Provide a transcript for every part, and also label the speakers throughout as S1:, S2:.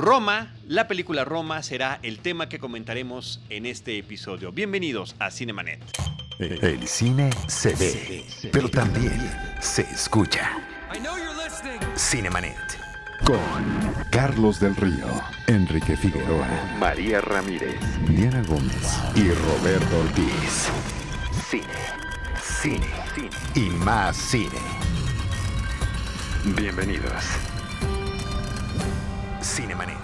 S1: Roma, la película Roma será el tema que comentaremos en este episodio. Bienvenidos a Cinemanet.
S2: El cine se ve, pero también se escucha. Cinemanet. Con Carlos del Río, Enrique Figueroa, María Ramírez, Diana Gómez y Roberto Ortiz. Cine, cine, cine y más cine. Bienvenidos. Cinemanet.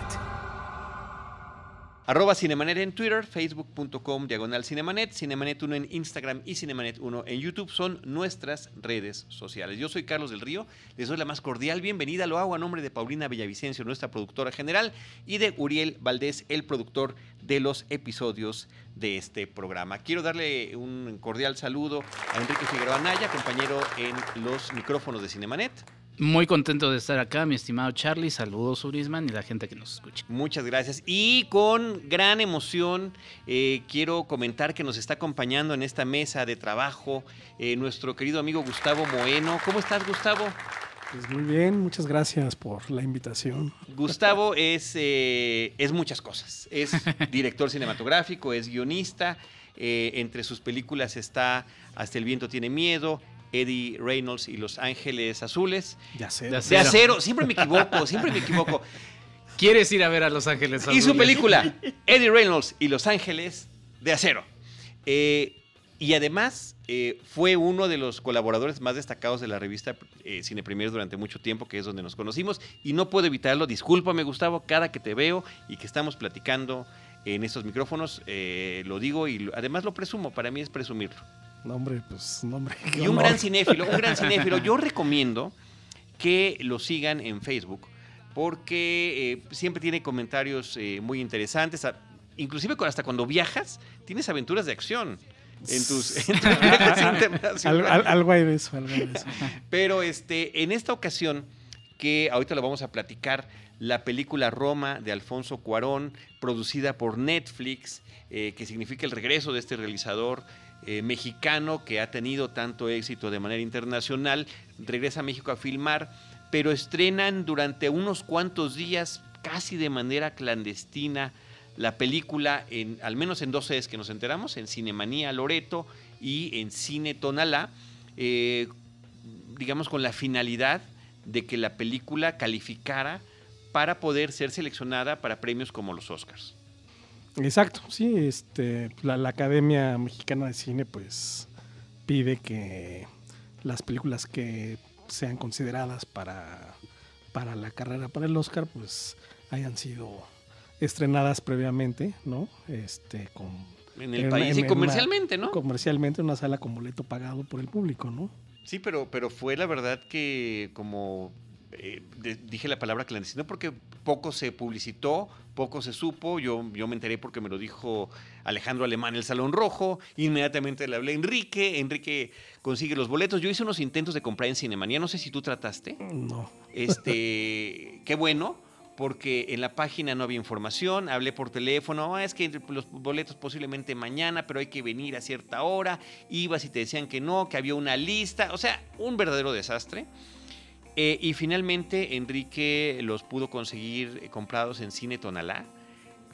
S1: Arroba Cinemanet en Twitter, facebook.com diagonal Cinemanet, Cinemanet 1 en Instagram y Cinemanet 1 en YouTube son nuestras redes sociales. Yo soy Carlos del Río, les doy la más cordial bienvenida, lo hago a nombre de Paulina Bellavicencio, nuestra productora general, y de Uriel Valdés, el productor de los episodios de este programa. Quiero darle un cordial saludo a Enrique Figueroa Naya, compañero en los micrófonos de Cinemanet.
S3: Muy contento de estar acá, mi estimado Charlie. Saludos, Urisman, y la gente que nos escucha.
S1: Muchas gracias. Y con gran emoción eh, quiero comentar que nos está acompañando en esta mesa de trabajo eh, nuestro querido amigo Gustavo Moeno. ¿Cómo estás, Gustavo?
S4: Pues muy bien, muchas gracias por la invitación.
S1: Gustavo es, eh, es muchas cosas. Es director cinematográfico, es guionista. entre sus películas está Hasta el viento tiene miedo, Eddie Reynolds y Los Ángeles Azules.
S4: De acero.
S1: De acero. De acero. Siempre me equivoco, siempre me equivoco.
S3: ¿Quieres ir a ver a Los Ángeles Azules?
S1: Y su película, Eddie Reynolds y Los Ángeles de Acero. Eh, y además eh, fue uno de los colaboradores más destacados de la revista eh, Cine Premier durante mucho tiempo, que es donde nos conocimos. Y no puedo evitarlo. Discúlpame, Gustavo, cada que te veo y que estamos platicando en estos micrófonos, lo digo y además lo presumo. Para mí es presumirlo.
S4: Nombre, pues, nombre.
S1: Y un gran cinéfilo, un gran cinéfilo. Yo recomiendo que lo sigan en Facebook porque eh, siempre tiene comentarios eh, muy interesantes. Inclusive hasta cuando viajas, tienes aventuras de acción en tus, en tus viajes internacionales.
S4: algo hay de eso, algo hay de eso.
S1: Pero este, en esta ocasión, que ahorita lo vamos a platicar, la película Roma de Alfonso Cuarón, producida por Netflix, eh, que significa el regreso de este realizador eh, mexicano que ha tenido tanto éxito de manera internacional, regresa a México a filmar, pero estrenan durante unos cuantos días, casi de manera clandestina, la película, en, al menos en dos sedes que nos enteramos, en Cinemanía Loreto y en Cine Tonalá, eh, digamos con la finalidad de que la película calificara para poder ser seleccionada para premios como los Oscars.
S4: Exacto, sí, este, la, Academia Mexicana de Cine pues pide que las películas que sean consideradas para, para la carrera para el Oscar pues hayan sido estrenadas previamente, ¿no? Este, con,
S1: en el país y comercialmente, ¿no?
S4: Comercialmente en una sala con boleto pagado por el público, ¿no?
S1: Sí, pero, pero fue la verdad que como eh, dije la palabra clandestino porque poco se publicitó, poco se supo. Yo, yo me enteré porque me lo dijo Alejandro Alemán, el Salón Rojo. Inmediatamente le hablé a Enrique. Enrique consigue los boletos. Yo hice unos intentos de comprar en Cinemanía. No sé si tú trataste.
S4: No.
S1: Este, qué bueno porque en la página no había información, hablé por teléfono, ah, es que los boletos posiblemente mañana, pero hay que venir a cierta hora, ibas y te decían que no, que había una lista, o sea, un verdadero desastre. Eh, y finalmente Enrique los pudo conseguir eh, comprados en Cine Tonalá,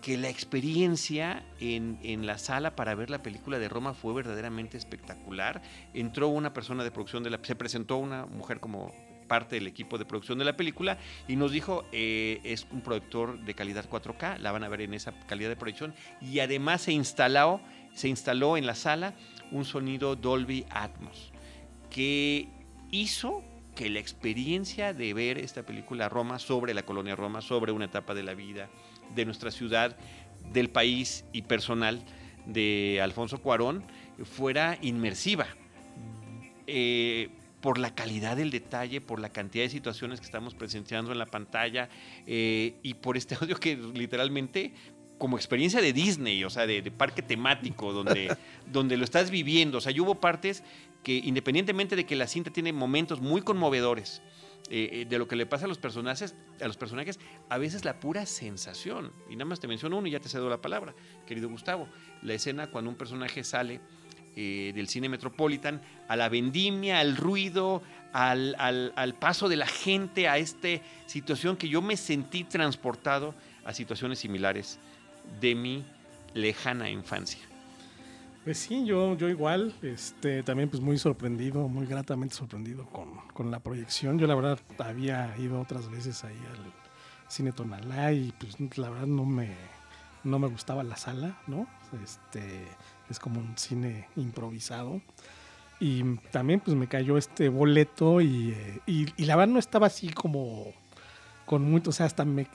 S1: que la experiencia en, la sala para ver la película de Roma fue verdaderamente espectacular. Entró una persona de producción de la... Se presentó una mujer como parte del equipo de producción de la película y nos dijo eh, es un proyector de calidad 4K, la van a ver en esa calidad de proyección y además se instaló, se instaló en la sala un sonido Dolby Atmos que hizo que la experiencia de ver esta película Roma sobre la colonia Roma, sobre una etapa de la vida de nuestra ciudad, del país y personal de Alfonso Cuarón fuera inmersiva. Eh, por la calidad del detalle, por la cantidad de situaciones que estamos presenciando en la pantalla eh, y por este audio que literalmente como experiencia de Disney, o sea, de, parque temático, donde, donde lo estás viviendo. O sea, yo hubo partes que independientemente de que la cinta tiene momentos muy conmovedores eh, eh, de lo que le pasa a los personajes, a los personajes, a veces la pura sensación. Y nada más te menciono uno y ya te cedo la palabra, querido Gustavo. La escena cuando un personaje sale eh, del cine Metropolitan a la vendimia, al ruido, al, al, paso de la gente, a esta situación que yo me sentí transportado a situaciones similares de mi lejana infancia.
S4: Pues sí, yo, yo igual, este, también pues muy sorprendido, muy gratamente sorprendido con, con la proyección. Yo la verdad había ido otras veces ahí al cine Tonalá y pues la verdad no me, no me gustaba la sala, ¿no? Este, es como un cine improvisado. Y también pues me cayó este boleto y, eh, y, y la verdad no estaba así como con mucho, o sea, hasta me,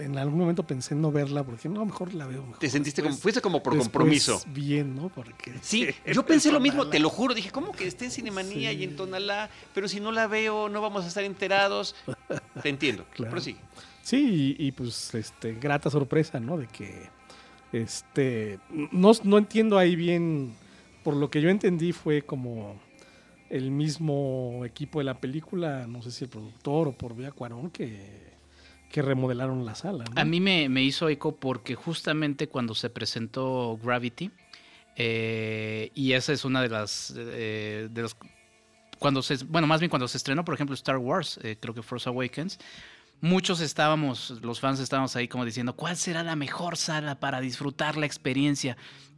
S4: en algún momento pensé en no verla porque no, mejor la veo. Mejor.
S1: Te sentiste
S4: Después-
S1: como, fuiste como por compromiso.
S4: Bien, ¿no? Porque
S1: Sí, yo pensé lo mismo, te lo juro. Dije, ¿cómo que esté en Cinemanía
S4: Sí.
S1: y en Tonalá? Pero si no la veo, no vamos a estar enterados. Te entiendo.
S4: Claro.
S1: Pero sí.
S4: Sí, y, y, pues este grata sorpresa, ¿no? De que este no, no entiendo ahí bien. Por lo que yo entendí fue como el mismo equipo de la película, no sé si el productor o por vía Cuarón, que, que remodelaron la sala. ¿no?
S3: A mí me, me hizo eco porque justamente cuando se presentó Gravity, eh, y esa es una de las, eh, de los cuando se, bueno, más bien cuando se estrenó, por ejemplo, Star Wars, eh, creo que Force Awakens, muchos estábamos, los fans estábamos ahí como diciendo, ¿cuál será la mejor sala para disfrutar la experiencia?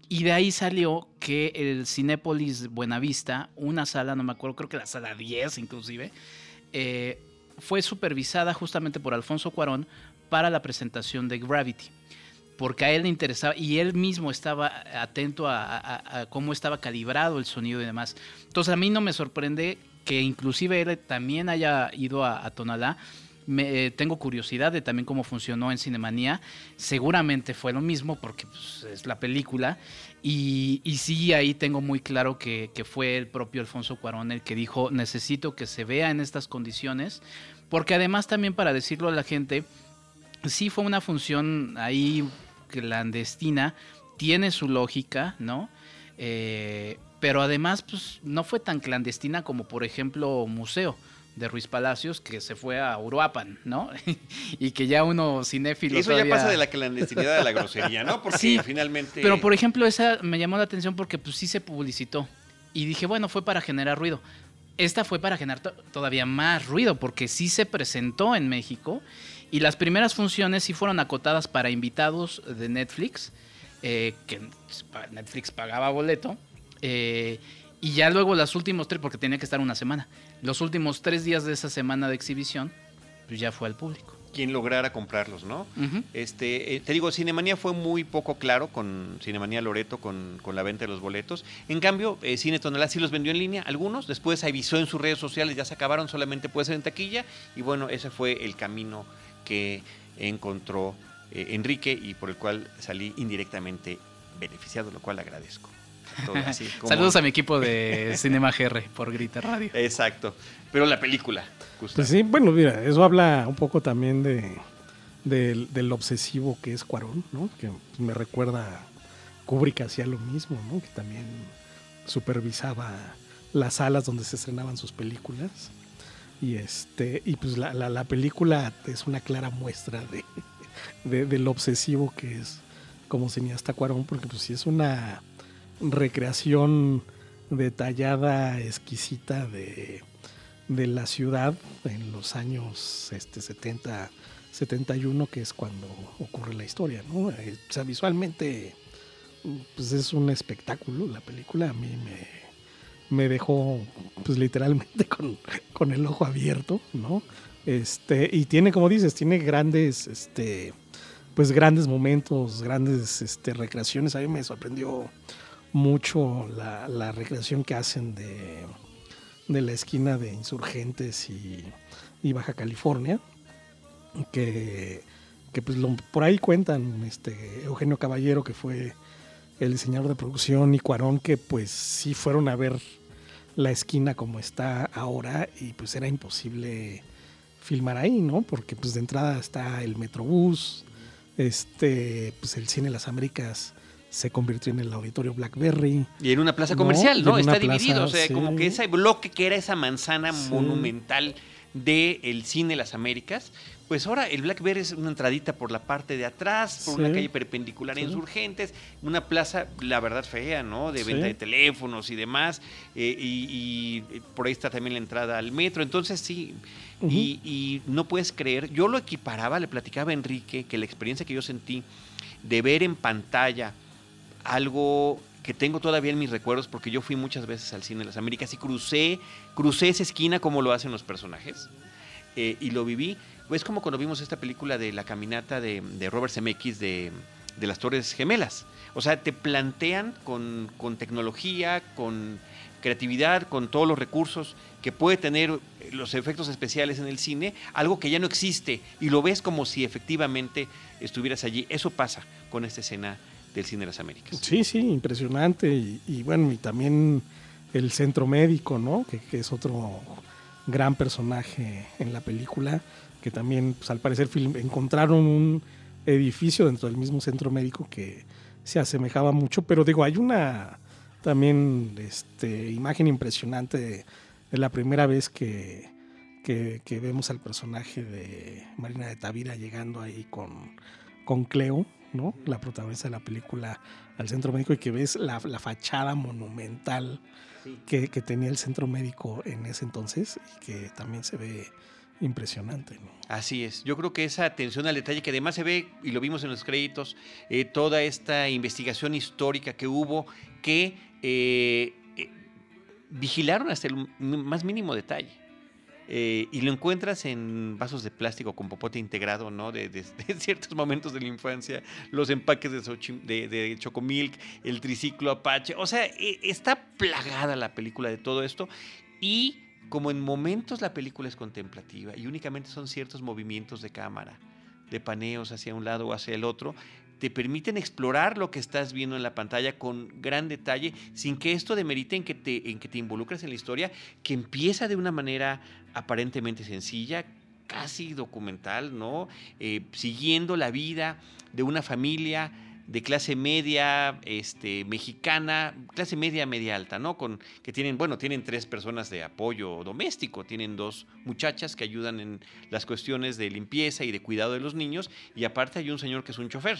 S3: Y de ahí salió que el Cinépolis Buenavista, una sala, no me acuerdo, creo que la sala 10 inclusive, eh, fue supervisada justamente por Alfonso Cuarón para la presentación de Gravity. Porque a él le interesaba y él mismo estaba atento a, cómo estaba calibrado el sonido y demás. Entonces a mí no me sorprende que inclusive él también haya ido a, a Tonalá. Me, eh, tengo curiosidad de también cómo funcionó en Cinemanía. Seguramente fue lo mismo porque pues, es la película. Y, sí, ahí tengo muy claro que, que fue el propio Alfonso Cuarón el que dijo, necesito que se vea en estas condiciones. Porque además también para decirlo a la gente, sí fue una función ahí clandestina, tiene su lógica, ¿no? Eh, pero además, pues no fue tan clandestina como, por ejemplo, Museo de Ruiz Palacios, que se fue a Uruapan, ¿no? y que ya uno cinéfilo.
S1: Eso ya pasa de la clandestinidad a la grosería, ¿no? Porque
S3: Sí,
S1: finalmente.
S3: Pero por ejemplo, esa me llamó la atención porque pues sí se publicitó. Y dije, bueno, fue para generar ruido. Esta fue para generar to- todavía más ruido porque sí se presentó en México y las primeras funciones sí fueron acotadas para invitados de Netflix, eh, que Netflix pagaba boleto. eh, y ya luego los últimos tres, porque tenía que estar una semana, los últimos tres días de esa semana de exhibición, pues ya fue al público.
S1: quien lograra comprarlos, ¿no? Este, eh, te digo, Cinemanía fue muy poco claro con Cinemanía Loreto con, con la venta de los boletos. En cambio, eh, Cine Tonalá sí los vendió en línea, algunos. Después avisó en sus redes sociales, ya se acabaron, solamente puede ser en taquilla. Y bueno, ese fue el camino que encontró eh, Enrique y por el cual salí indirectamente beneficiado, lo cual agradezco. Todo así como-
S3: Saludos a mi equipo de Cinema GR por Grita Radio.
S1: Exacto. Pero la película, Gustavo.
S4: Pues sí, bueno, mira, eso habla un poco también de, del, del obsesivo que es Cuarón, ¿no? Que me recuerda a Kubrick hacía lo mismo, ¿no? Que también supervisaba las salas donde se estrenaban sus películas. Y este, y pues la, la- la película es una clara muestra de, de- del obsesivo que es como cineasta Cuarón, porque pues sí es una recreación detallada, exquisita de, de la ciudad en los años este, 70, 71, que es cuando ocurre la historia, ¿no? Eh, o sea, visualmente, pues es un espectáculo la película. A mí me, me dejó, pues literalmente con, con el ojo abierto, ¿no? Este, y tiene, como dices, tiene grandes, este, pues grandes momentos, grandes este, recreaciones. A mí me sorprendió mucho la, recreación que hacen de, de la esquina de Insurgentes y, Baja California, que, que pues por ahí cuentan este, Eugenio Caballero, que fue el diseñador de producción, y Cuarón, que pues sí fueron a ver la esquina como está ahora y pues era imposible filmar ahí, ¿no? Porque pues de entrada está el Metrobús, este, pues el Cine Las Américas se convirtió en el auditorio Blackberry.
S1: Y en una plaza comercial, ¿no?
S4: en
S1: Está dividido,
S4: plaza,
S1: o sea,
S4: sí.
S1: como que ese bloque que era esa manzana
S4: Sí.
S1: monumental del cine Las Américas, pues ahora el Black Bear es una entradita por la parte de atrás, por una calle perpendicular a
S4: Sí.
S1: Insurgentes, una plaza, la verdad, fea, ¿no? De venta
S4: Sí.
S1: de teléfonos y demás. eh, y, y por ahí está también la entrada al metro. Entonces, sí. Y no puedes creer, yo lo equiparaba, le platicaba a Enrique que la experiencia que yo sentí de ver en pantalla algo que tengo todavía en mis recuerdos porque yo fui muchas veces al cine de las Américas y crucé, crucé esa esquina como lo hacen los personajes eh, y lo viví. Es como cuando vimos esta película de la caminata de, Robert Zemeckis de, de las Torres Gemelas. O sea, te plantean con, con tecnología, con creatividad, con todos los recursos que puede tener los efectos especiales en el cine, algo que ya no existe y lo ves como si efectivamente estuvieras allí. Eso pasa con esta escena del cine de las Américas.
S4: Sí, sí, impresionante. Y, bueno, y también el centro médico, ¿no? Que, es otro gran personaje en la película, que también, pues al parecer, film- encontraron un edificio dentro del mismo centro médico que se asemejaba mucho, pero digo, hay una también este, imagen impresionante de, la primera vez que vemos al personaje de Marina de Tavira llegando ahí con, con Cleo, ¿no? La protagonista de la película al centro médico y que ves la, la fachada monumental que, que tenía el centro médico en ese entonces y que también se ve impresionante, ¿no?
S1: Así es. Yo creo que esa atención al detalle, que además se ve, y lo vimos en los créditos, eh, toda esta investigación histórica que hubo, que eh, eh, vigilaron hasta el más mínimo detalle. Eh, y lo encuentras en vasos de plástico con popote integrado, ¿no? De, de- ciertos momentos de la infancia, los empaques de, Xochi- de, Chocomilk, el triciclo Apache. O sea, eh, está plagada la película de todo esto. Y como en momentos la película es contemplativa y únicamente son ciertos movimientos de cámara, de paneos hacia un lado o hacia el otro, te permiten explorar lo que estás viendo en la pantalla con gran detalle, sin que esto demerite en que te, en que te involucres en la historia, que empieza de una manera aparentemente sencilla, casi documental, ¿no? Eh, siguiendo la vida de una familia de clase media, este, mexicana, clase media, media alta, ¿no? Con, que tienen, bueno, tienen tres personas de apoyo doméstico, tienen dos muchachas que ayudan en las cuestiones de limpieza y de cuidado de los niños, y aparte hay un señor que es un chofer.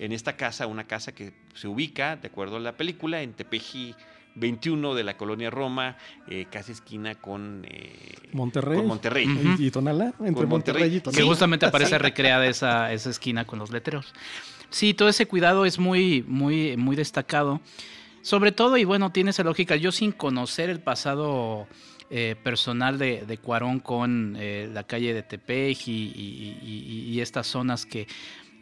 S1: En esta casa, una casa que se ubica, de acuerdo a la película, en Tepeji 21 de la colonia Roma, eh, casi esquina con, eh,
S4: Monterrey.
S1: con Monterrey.
S4: Y, y Tonalá, entre
S1: Con Monterrey.
S4: Monterrey y
S3: Que
S4: Tonalá.
S3: justamente aparece recreada esa, esa esquina con los letreros. Sí, todo ese cuidado es muy, muy, muy destacado. Sobre todo, y bueno, tiene esa lógica. Yo sin conocer el pasado eh, personal de, de Cuarón con eh, la calle de Tepej y, y- y- y estas zonas que...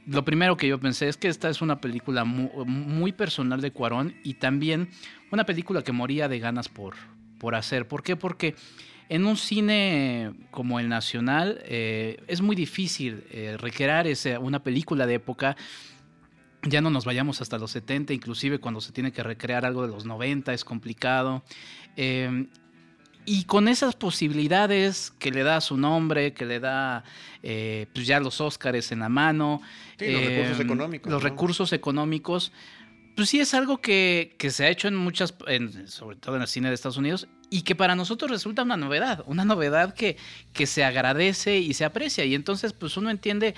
S3: Lo primero que yo pensé es que esta es una película mu- muy, personal de Cuarón y también una película que moría de ganas por, por hacer. ¿Por qué? Porque en un cine como el nacional eh, es muy difícil eh, recrear ese- una película de época. Ya no nos vayamos hasta los 70, inclusive cuando se tiene que recrear algo de los 90 es complicado. Eh, y con esas posibilidades que le da su nombre, que le da eh, pues ya los Óscares en la mano.
S1: Sí, los
S3: eh,
S1: recursos económicos,
S3: Los
S1: ¿no?
S3: recursos económicos. Pues sí es algo que, que se ha hecho en muchas, en- sobre todo en el cine de Estados Unidos, y que para nosotros resulta una novedad, una novedad que, que se agradece y se aprecia. Y entonces, pues uno entiende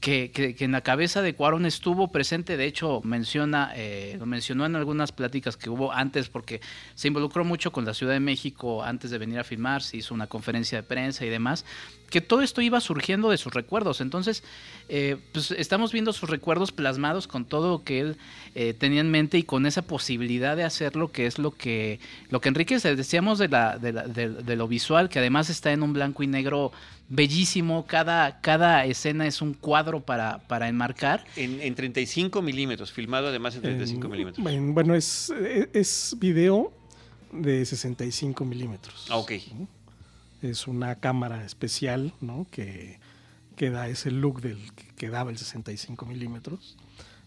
S3: que, que- en la cabeza de Cuarón estuvo presente, de hecho, menciona, eh, lo mencionó en algunas pláticas que hubo antes, porque se involucró mucho con la Ciudad de México antes de venir a filmar, se hizo una conferencia de prensa y demás, que todo esto iba surgiendo de sus recuerdos. Entonces, eh, pues estamos viendo sus recuerdos plasmados con todo lo que él eh, tenía en mente y con esa posibilidad de hacerlo, que es lo que, lo que Enrique decíamos de, la, de, la- de- de lo visual, que además está en un blanco y negro bellísimo, cada, cada escena es un cuadro para, para enmarcar.
S1: En, en 35 milímetros, filmado además en 35
S4: En-
S1: milímetros.
S4: en- bueno, es, es- es video de 65 milímetros.
S1: Ah, ok.
S4: ¿no? Es una cámara especial, ¿no? Que, que da ese look del que, daba el 65 milímetros,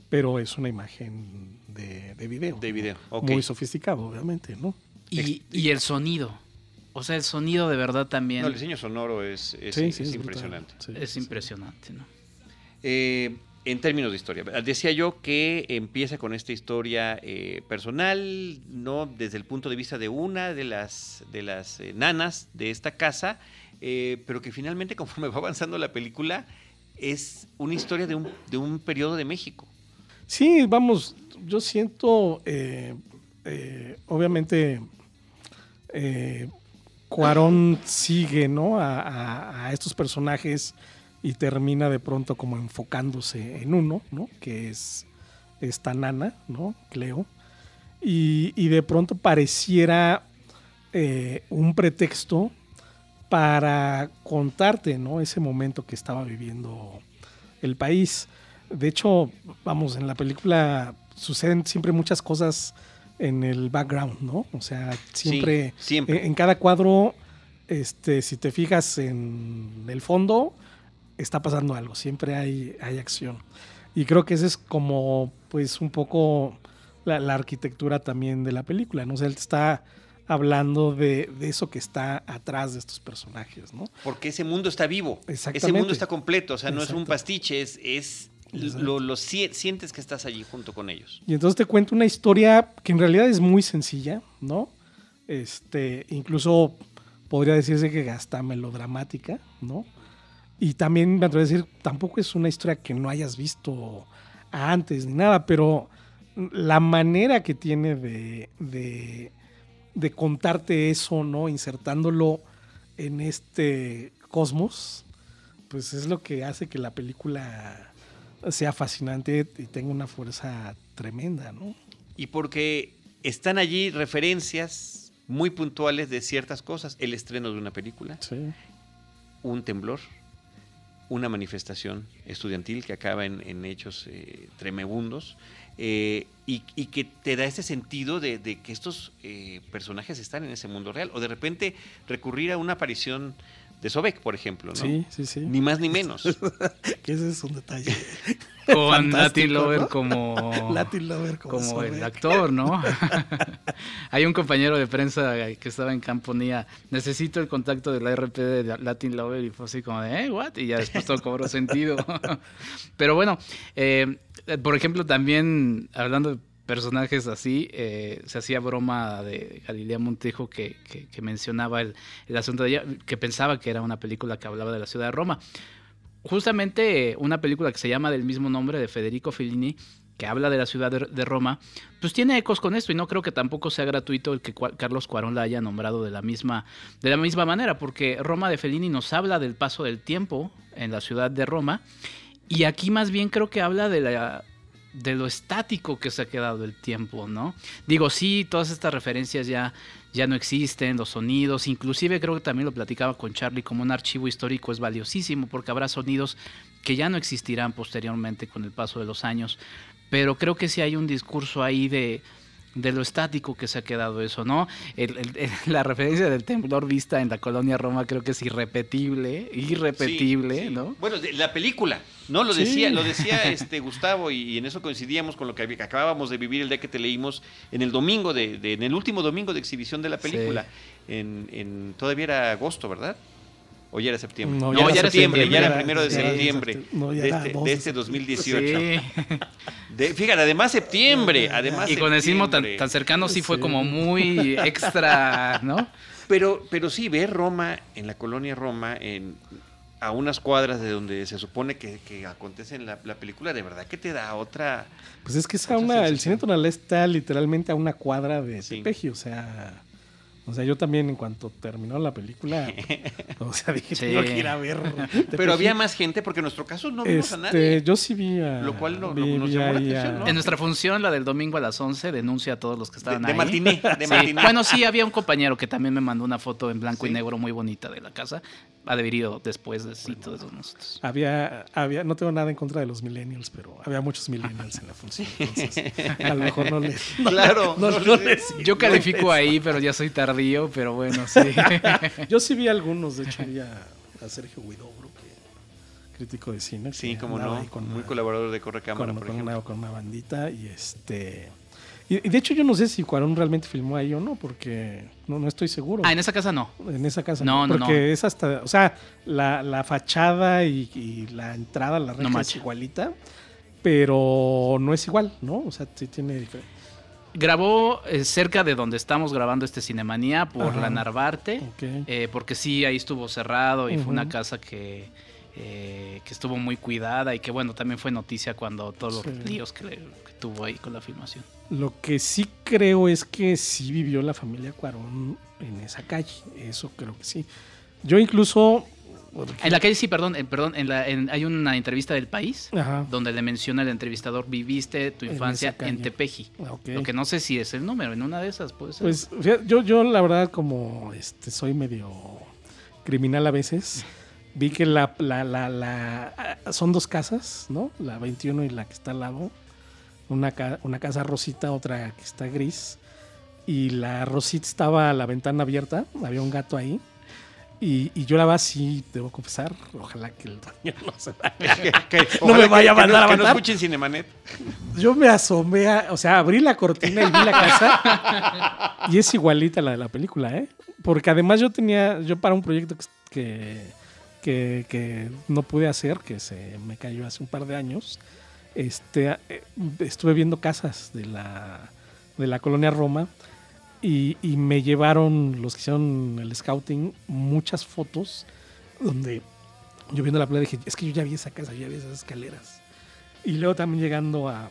S4: pero es una imagen de, de video.
S1: De video, ok.
S4: Muy sofisticado, obviamente, ¿no?
S3: Y, y el sonido. O sea, el sonido de verdad también
S1: No, el diseño sonoro es, es-
S4: Sí,
S1: es
S4: sí, es
S1: impresionante.
S4: Sí,
S3: es
S4: sí.
S3: impresionante, ¿no?
S1: Eh, en términos de historia, decía yo que empieza con esta historia eh, personal, no desde el punto de vista de una de las de las eh, nanas de esta casa, eh, pero que finalmente conforme va avanzando la película es una historia de un, de un periodo de México.
S4: Sí, vamos, yo siento, obviamente, Cuarón sigue, ¿no? A, a, estos personajes y termina de pronto como enfocándose en uno, ¿no? Que es esta nana, ¿no? Cleo. Y, y de pronto pareciera un pretexto para contarte, ¿no? Ese momento que estaba viviendo el país. De hecho, vamos, en la película suceden siempre muchas cosas en el background, ¿no? O sea, siempre,
S1: siempre.
S4: En, cada cuadro, este, si te fijas en el fondo, está pasando algo, siempre hay, hay acción. Y creo que esa es como, pues, un poco la, la arquitectura también de la película, ¿no? O sea, él está hablando de, eso que está atrás de estos personajes, ¿no?
S1: Porque ese mundo está vivo. Ese mundo está completo, o sea, no es un pastiche, es, es lo, sientes que estás allí junto con ellos.
S4: Y entonces te cuento una historia que en realidad es muy sencilla, ¿no? Este, incluso podría decirse que hasta melodramática, ¿no? Y también me atrevo a decir, tampoco es una historia que no hayas visto antes ni nada, pero la manera que tiene de de contarte eso, ¿no? Insertándolo en este cosmos, pues es lo que hace que la película sea fascinante y tenga una fuerza tremenda, ¿no?
S1: Y porque están allí referencias muy puntuales de ciertas cosas, el estreno de una película, un temblor, una manifestación estudiantil que acaba en, hechos eh, tremebundos, eh, y, que te da ese sentido de, que estos eh, personajes están en ese mundo real. O de repente recurrir a una aparición de Sobek, por ejemplo, ¿no?
S4: Sí, sí, sí.
S1: Ni más ni menos.
S4: que ese es un detalle.
S3: Con Latin Lover como,
S4: Latin Lover
S3: como, el actor, ¿no? Hay un compañero de prensa que estaba en Camponía, necesito el contacto de la RP de Latin Lover y fue así como de, ¿eh? ¿What? Y ya después todo cobró sentido. Pero bueno, eh, por ejemplo, también hablando de personajes así, eh, se hacía broma de Galilea Montejo que, mencionaba el, asunto de ella, que pensaba que era una película que hablaba de la ciudad de Roma. Justamente una película que se llama del mismo nombre de Federico Fellini, que habla de la ciudad de, Roma, pues tiene ecos con esto y no creo que tampoco sea gratuito el que Carlos Cuarón la haya nombrado de la misma de la misma manera, porque Roma de Fellini nos habla del paso del tiempo en la ciudad de Roma y aquí más bien creo que habla de la de lo estático que se ha quedado el tiempo, ¿no? Digo, sí, todas estas referencias ya, ya no existen, los sonidos, inclusive creo que también lo platicaba con Charlie, como un archivo histórico es valiosísimo porque habrá sonidos que ya no existirán posteriormente con el paso de los años, pero creo que sí hay un discurso ahí de, de lo estático que se ha quedado eso, ¿no? la referencia del temblor vista en la colonia Roma creo que es irrepetible, irrepetible, ¿no?
S1: Bueno, la película, ¿no? Lo decía, lo decía este Gustavo y, en eso coincidíamos con lo que acabábamos de vivir el día que te leímos en el domingo, de, en el último domingo de exhibición de la película. En, en, todavía era agosto, ¿verdad? ¿O ya era septiembre? No, ya, era septiembre, ya era primero de septiembre. de, este, de, este, 2018. fíjate, además septiembre, además
S3: Y con el sismo tan, tan cercano sí, fue como muy extra, ¿no?
S1: Pero, pero sí, ver Roma, en la colonia Roma, en, a unas cuadras de donde se supone que, que acontece en la, película, de verdad que te da otra...
S4: Pues es que es a una, el cine tonal está literalmente a una cuadra de Tepeji, o sea... O sea, yo también en cuanto terminó la película, o sea, dije, tengo que ir a ver.
S1: Pero había más gente, porque en nuestro caso no vimos a este, nadie.
S4: Yo sí vi a...
S1: Lo cual no, nos llamó la atención, ¿no?
S3: En nuestra función, la del domingo a las 11, denuncia a todos los que estaban
S1: de,
S3: ahí.
S1: Matiné, de matiné.
S3: Bueno, sí, había un compañero que también me mandó una foto en blanco y negro muy bonita de la casa. Ha debido después de sí, todos nosotros.
S4: Había, había, no tengo nada en contra de los millennials, pero había muchos millennials en la función. Entonces, a lo mejor no les...
S1: claro.
S4: No, les,
S3: yo califico ahí, pero ya soy tardío, pero bueno sí.
S4: Yo sí vi algunos, de hecho vi a, Sergio Huidobro, crítico de cine.
S1: Sí, como no, muy colaborador de Correcámara,
S4: por ejemplo. Una, con una bandita y este... Y, de hecho yo no sé si Cuarón realmente filmó ahí o no, porque no, no estoy seguro.
S3: Ah, en esa casa no.
S4: En esa casa no. no porque es hasta, o sea, la, la fachada y, la entrada, la reja es igualita, pero no es igual, ¿no? O sea, sí tiene diferencia.
S3: Grabó eh, cerca de donde estamos grabando este Cinemanía, por
S4: Ajá.
S3: la Narvarte, eh, porque sí, ahí estuvo cerrado y fue una casa que, eh, que estuvo muy cuidada y que bueno, también fue noticia cuando todos los líos que, que tuvo ahí con la filmación.
S4: Lo que sí creo es que sí vivió la familia Cuarón en esa calle. Eso creo que sí. Yo incluso.
S3: En la calle sí, perdón, perdón en la, en- hay una entrevista del país
S4: Ajá.
S3: donde le menciona el entrevistador, viviste tu infancia en. Tepeji.
S4: Ok.
S3: Lo que no sé si es el número, en una de esas puede ser.
S4: Pues fíjate, yo, yo la verdad como este soy medio criminal a veces, vi que la, la, la, la- ah, son dos casas, ¿no? La 21 y la que está al lado. Una, ca- una casa rosita, otra que está gris. Y la rosita estaba a la ventana abierta, había un gato ahí. Y, y yo la verdad sí, debo confesar, ojalá que el dueño no se vaya. No me vaya a
S1: que
S4: mandar a
S1: Que no
S4: matar.
S1: escuchen Cinemanet.
S4: Yo me asomé, a- o sea, abrí la cortina y vi la casa. y es igualita a la de la película, ¿eh? Porque además yo tenía, yo para un proyecto que, que, que no pude hacer, que se me cayó hace un par de años, este, eh, estuve viendo casas de la, de la colonia Roma y, y me llevaron los que hicieron el scouting muchas fotos donde yo viendo la playa dije, es que yo ya vi esa casa, yo ya vi esas escaleras. Y luego también llegando a,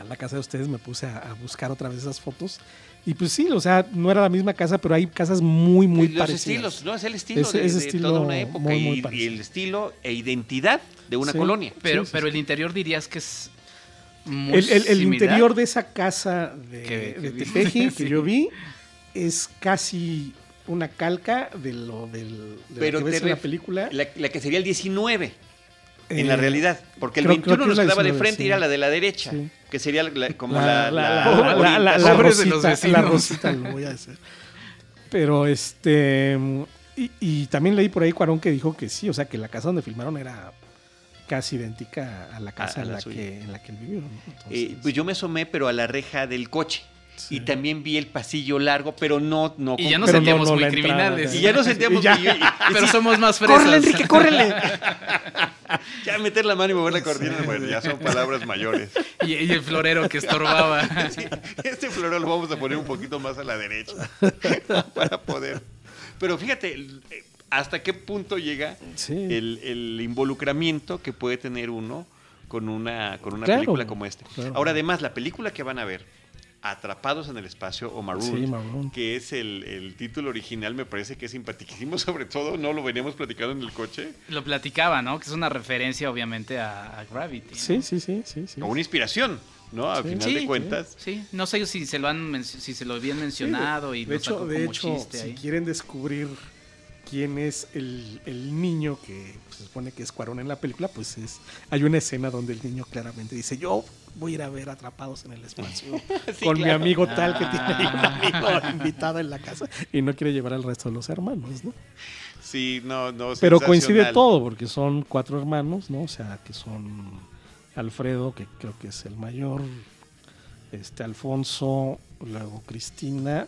S4: a la casa de ustedes me puse a, a buscar otra vez esas fotos. Y pues sí, o sea, no era la misma casa, pero hay casas muy, muy
S1: los
S4: parecidas.
S1: estilos, ¿no? Es el estilo
S4: Es-
S1: de,
S4: es
S1: de
S4: estilo
S1: toda una época
S4: muy, muy
S1: y- y, el estilo e identidad de una
S4: Sí.
S1: colonia.
S3: pero
S4: sí,
S3: pero
S4: sí.
S3: el interior dirías que es muy
S4: El, el- el
S3: similar.
S4: interior de esa casa de,
S3: Que- que
S4: de
S3: vi-
S4: Tepeji que
S3: Sí.
S4: yo vi es casi una calca de lo del, de
S1: Pero
S4: lo que ves en la película.
S1: La, la que sería el 19 en
S4: Eh,
S1: la realidad. Porque el
S4: creo-
S1: 21
S4: creo que
S1: nos quedaba de
S4: 19,
S1: frente y era la de la derecha.
S4: Sí.
S1: Que sería la- como
S4: la,
S1: la,
S4: la,
S1: la
S4: la- la- la- la- la
S3: Pobres de los
S4: rosita, la
S3: vecinos.
S4: rosita, lo voy a decir. Pero este. Y, y también leí por ahí Cuarón que dijo que sí, o sea, que la casa donde filmaron era casi idéntica a la casa
S1: a
S4: en,
S1: la
S4: que, en la que él vivió. ¿no?
S1: Eh, pues yo me asomé, pero a la reja del coche.
S4: Sí.
S1: Y también vi el pasillo largo, pero no. no
S3: Y ya nos
S4: no-
S3: sentíamos
S4: no
S3: muy
S4: entrada,
S3: criminales.
S1: y ya nos sentíamos.
S4: Y ya.
S1: y yo- y- y
S3: pero
S1: sí,
S3: somos más fresas.
S1: ¡Córrele, Enrique, córrele! ya meter la mano y mover la cortina, bueno, ya son palabras mayores.
S3: Y, y el florero que estorbaba.
S1: Sí, este florero lo vamos a poner un poquito más a la derecha para poder. Pero fíjate, eh, hasta qué punto llega
S4: Sí.
S1: el, el involucramiento que puede tener uno con una, con una
S4: Claro,
S1: película como esta.
S4: claro.
S1: Ahora, además, la película que van a ver, Atrapados en el Espacio o
S4: Sí, Marooned.
S1: que es el, el título original, me parece que es simpaticísimo, sobre todo, no lo veníamos platicando en el coche,
S3: Lo platicaba, ¿no? Que es una referencia, obviamente, a, a Gravity. ¿no?
S4: Sí, sí, sí, sí. sí.
S1: o una inspiración, ¿no? Al
S4: Sí.
S1: final
S3: Sí,
S1: de cuentas.
S3: Sí, no sé si se lo han si se lo habían mencionado y
S4: de
S3: lo sacó
S4: hecho, de hecho
S3: chiste
S4: si
S3: ahí.
S4: quieren descubrir quién es el, el niño que pues, se supone que es Cuarón en la película, pues es hay una escena donde el niño claramente dice, yo voy a ir a ver Atrapados en el Espacio
S1: Sí,
S4: con mi amigo tal que tiene ahí un
S3: Ah.
S4: amigo invitado en la casa y no quiere llevar al resto de los hermanos, ¿no?
S1: Sí, no, no.
S4: Pero coincide todo, porque son cuatro hermanos, ¿no? O sea, que son Alfredo, que creo que es el mayor, este Alfonso, luego Cristina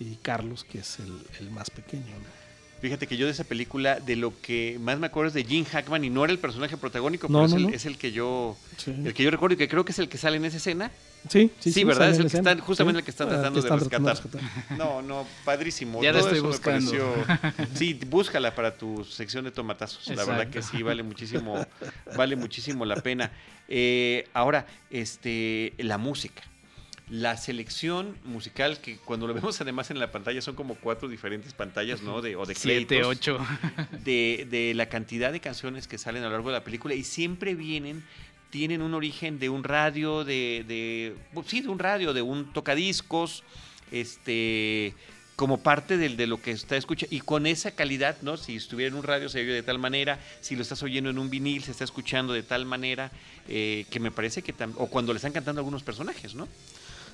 S4: y Carlos, que es el, el más pequeño, ¿no?
S1: Fíjate que yo de esa película, de lo que más me acuerdo es de Jim Hackman y no era el personaje protagónico,
S4: No,
S1: pero es, el,
S4: no.
S1: es el que yo
S4: Sí,
S1: el que yo recuerdo y que creo que es el que sale en esa escena.
S4: sí,
S1: Sí, ¿verdad?
S4: sale
S1: Es el
S4: la
S1: que
S4: escena.
S1: están- justamente el que están
S4: Ah,
S1: tratando de rescatar.
S4: rescatar.
S1: No, no, padrísimo.
S3: Ya la
S1: Todo
S3: estoy
S1: eso me
S3: buscando.
S1: pareció- Sí, búscala para tu sección de tomatazos. La verdad que sí, vale muchísimo, vale muchísimo la pena. Eh, ahora, este, la música. La selección musical, que cuando lo vemos además en la pantalla son como cuatro diferentes pantallas, ¿no? De, o de
S3: Siete,
S1: créditos
S3: ocho.
S1: de, de la cantidad de canciones que salen a lo largo de la película y siempre vienen, tienen un origen de un radio, de, de pues sí, de un radio, de un tocadiscos, este como parte del, de lo que está escuchando y con esa calidad, ¿no? Si estuviera en un radio se oye de tal manera, si lo estás oyendo en un vinil se está escuchando de tal manera eh, que me parece que o cuando le están cantando algunos personajes, ¿no?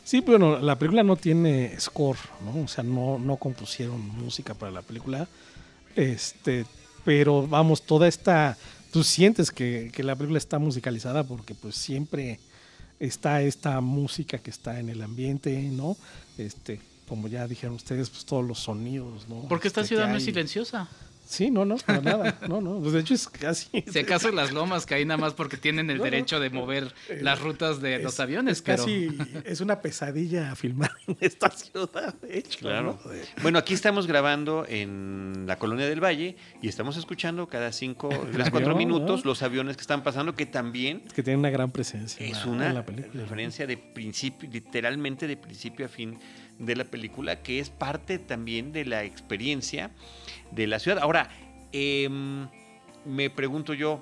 S4: Sí, bueno, la película no tiene score, ¿no? O sea, no, no compusieron música para la película. Este, pero vamos, toda esta. Tú sientes que, que la película está musicalizada porque pues siempre está esta música que está en el ambiente, ¿no? Este, como ya dijeron ustedes, pues todos los sonidos, ¿no?
S3: Porque esta
S4: Este,
S3: ciudad
S4: que
S3: no es silenciosa.
S4: Sí, no, no, para nada. No, no. Pues de hecho es casi.
S3: Si acaso en las lomas que hay nada más porque tienen el
S4: No,
S3: derecho de mover
S4: Eh,
S3: las rutas de los
S4: es-
S3: aviones,
S4: es
S3: pero.
S4: casi. Es una pesadilla filmar en esta ciudad, de hecho.
S1: Claro.
S4: ¿no? De-
S1: Bueno, aquí estamos grabando en la Colonia del Valle y estamos escuchando cada cinco, tres, cuatro
S4: avión,
S1: minutos
S4: ¿no?
S1: los aviones que están pasando, que también
S4: que tiene una gran presencia. en
S1: es una
S4: en la película.
S1: referencia de principio, literalmente de principio a fin de la película, que es parte también de la experiencia de la ciudad. Ahora, em, me pregunto yo,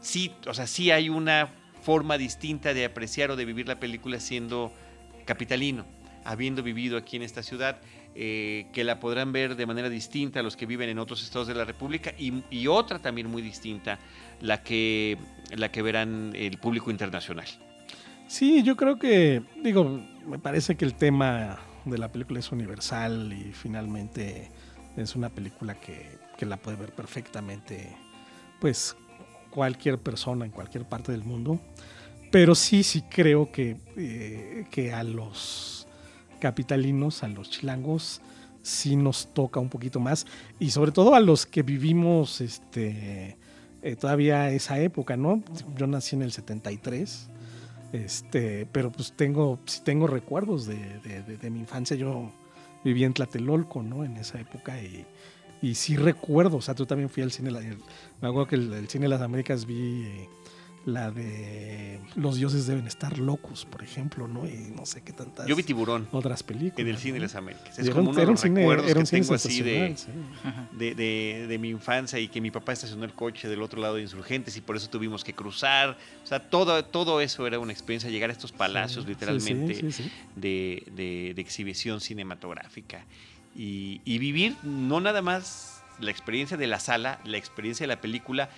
S1: sí, o sea, sí hay una forma distinta de apreciar o de vivir la película siendo capitalino, habiendo vivido aquí en esta ciudad, eh, que la podrán ver de manera distinta a los que viven en otros estados de la República y, y otra también muy distinta, la que, la que verán el público internacional.
S4: Sí, yo creo que, digo, me parece que el tema de la película es universal y finalmente es una película que, que la puede ver perfectamente, pues cualquier persona en cualquier parte del mundo. Pero sí, sí creo que, eh, que a los capitalinos, a los chilangos, sí nos toca un poquito más. Y sobre todo a los que vivimos este, eh, todavía esa época, ¿no? Yo nací en el 73. Este, pero pues tengo, sí tengo recuerdos de, de- de- de mi infancia. Yo vivía en Tlatelolco, ¿no? En esa época y, y sí recuerdo, o sea, tú también fui al cine, me acuerdo que el, el cine de las Américas vi eh, la de Los dioses deben estar locos, por ejemplo, ¿no? Y no sé qué tantas
S1: Yo vi Tiburón
S4: otras películas.
S1: en el cine de las Américas. Es como
S4: un-
S1: uno de los
S4: cine-
S1: recuerdos que tengo así de,
S4: sí.
S1: De, de- de mi infancia y que mi papá estacionó el coche del otro lado de Insurgentes y por eso tuvimos que cruzar. O sea, todo, todo eso era una experiencia, llegar a estos palacios
S4: Sí,
S1: literalmente
S4: sí, sí, sí.
S1: De, de- de exhibición cinematográfica. Y, y vivir no nada más la experiencia de la sala, la experiencia de la película,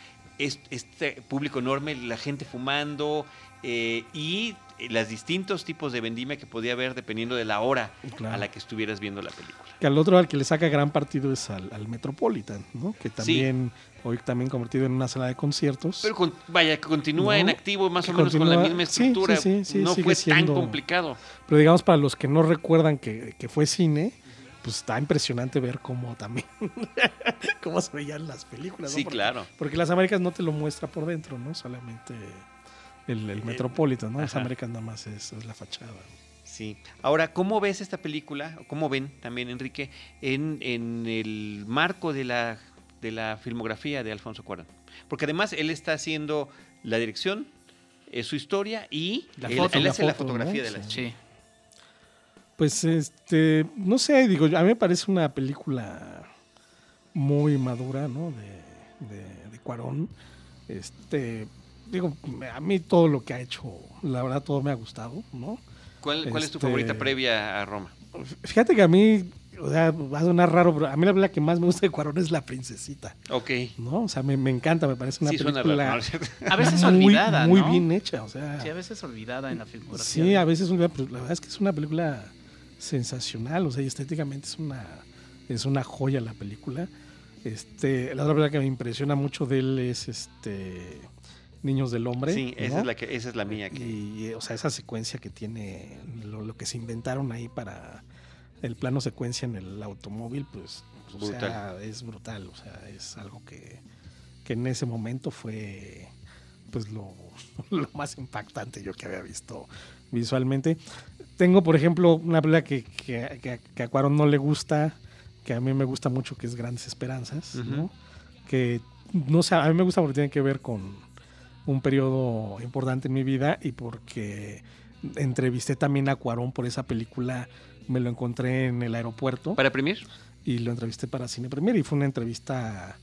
S1: este público enorme, la gente fumando eh, y los distintos tipos de vendimia que podía haber dependiendo de la hora
S4: Claro.
S1: a la que estuvieras viendo la película.
S4: Que al otro al que le saca gran partido es al, al Metropolitan, ¿no? Que también, hoy también convertido en una sala de conciertos.
S1: Pero con- vaya, que continúa
S4: No,
S1: en activo más o menos con la misma estructura.
S4: sí, sí, sí,
S1: no fue
S4: siendo-
S1: tan complicado.
S4: Pero digamos, para los que no recuerdan que, que fue cine, pues está impresionante ver cómo también, cómo se veían las películas. ¿no?
S1: Sí,
S4: Porque-
S1: claro.
S4: Porque las Américas no te lo muestra por dentro, ¿no? Solamente el, el Metropolitan, ¿no? Las
S1: ajá.
S4: Américas nada más es, es la fachada.
S1: Sí. Ahora, ¿cómo ves esta película? ¿Cómo ven también, Enrique, en, en el marco de la, de la filmografía de Alfonso Cuarón? Porque además él está haciendo la dirección, es su historia y
S3: La
S1: él,
S3: foto,
S1: él hace la
S4: foto,
S1: fotografía
S4: ¿no?
S1: de la
S4: Sí. Pues este, no sé, digo, a mí me parece una película muy madura, ¿no? De, de, de Cuarón. Este, digo, me- a mí todo lo que ha hecho, la verdad, todo me ha gustado, ¿no?
S1: ¿Cuál, cuál es tu
S4: Este-
S1: favorita previa a Roma?
S4: Fíjate que a mí, o sea, va a sonar raro, pero a mí la película que más me gusta de Cuarón es La Princesita,
S1: Ok.
S4: ¿no? O sea, me, me encanta, me parece una
S1: Sí, suena
S4: película
S1: raro. ¿Es cierto?
S3: A veces
S4: muy,
S3: olvidada,
S4: muy
S3: ¿no?
S4: bien hecha, o sea.
S3: Sí, a veces olvidada en la filmografía.
S4: Sí, a veces olvidada, pero la verdad es que es una película sensacional, o sea, y estéticamente es una, es una joya la película. Este, la otra película que me impresiona mucho de él es este Niños del Hombre.
S1: Sí, esa,
S4: ¿no?
S1: es la que, esa es la mía. Que,
S4: Y, o sea, esa secuencia que tiene, lo, lo que se inventaron ahí para el plano secuencia en el automóvil, pues, o sea, es brutal, o sea, es algo que, que en ese momento fue, pues, lo, lo más impactante yo que había visto visualmente. Tengo, por ejemplo, una película que, que, que- que a Cuarón no le gusta, que a mí me gusta mucho, que es Grandes Esperanzas. Que, no sé, a mí me gusta porque tiene que ver con un periodo importante en mi vida y porque entrevisté también a Cuarón por esa película, me lo encontré en el aeropuerto
S1: ¿Para imprimir?
S4: y lo entrevisté para Cine Premier y fue una entrevista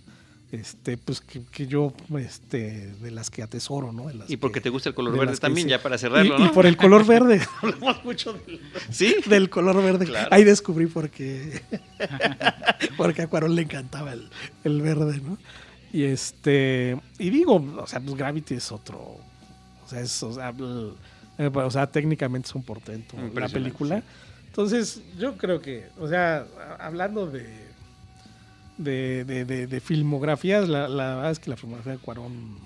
S4: este pues que, que yo este de las que atesoro, ¿no? De las
S1: Y porque
S4: que-
S1: te gusta el color
S4: de
S1: verde también, ya para cerrarlo,
S4: y, por el color verde. Hablamos mucho del,
S1: ¿Sí?
S4: del color verde.
S1: Claro.
S4: Ahí descubrí por qué. porque a Cuarón le encantaba el, el verde, ¿no? Y este. Y digo, o sea, pues Gravity es otro. O sea, es. O sea, el- eh, o sea, técnicamente es un portento la película.
S1: sí.
S4: Entonces, yo creo que, o sea, hablando de. De, de, de- filmografías, la, la verdad es que la filmografía de Cuarón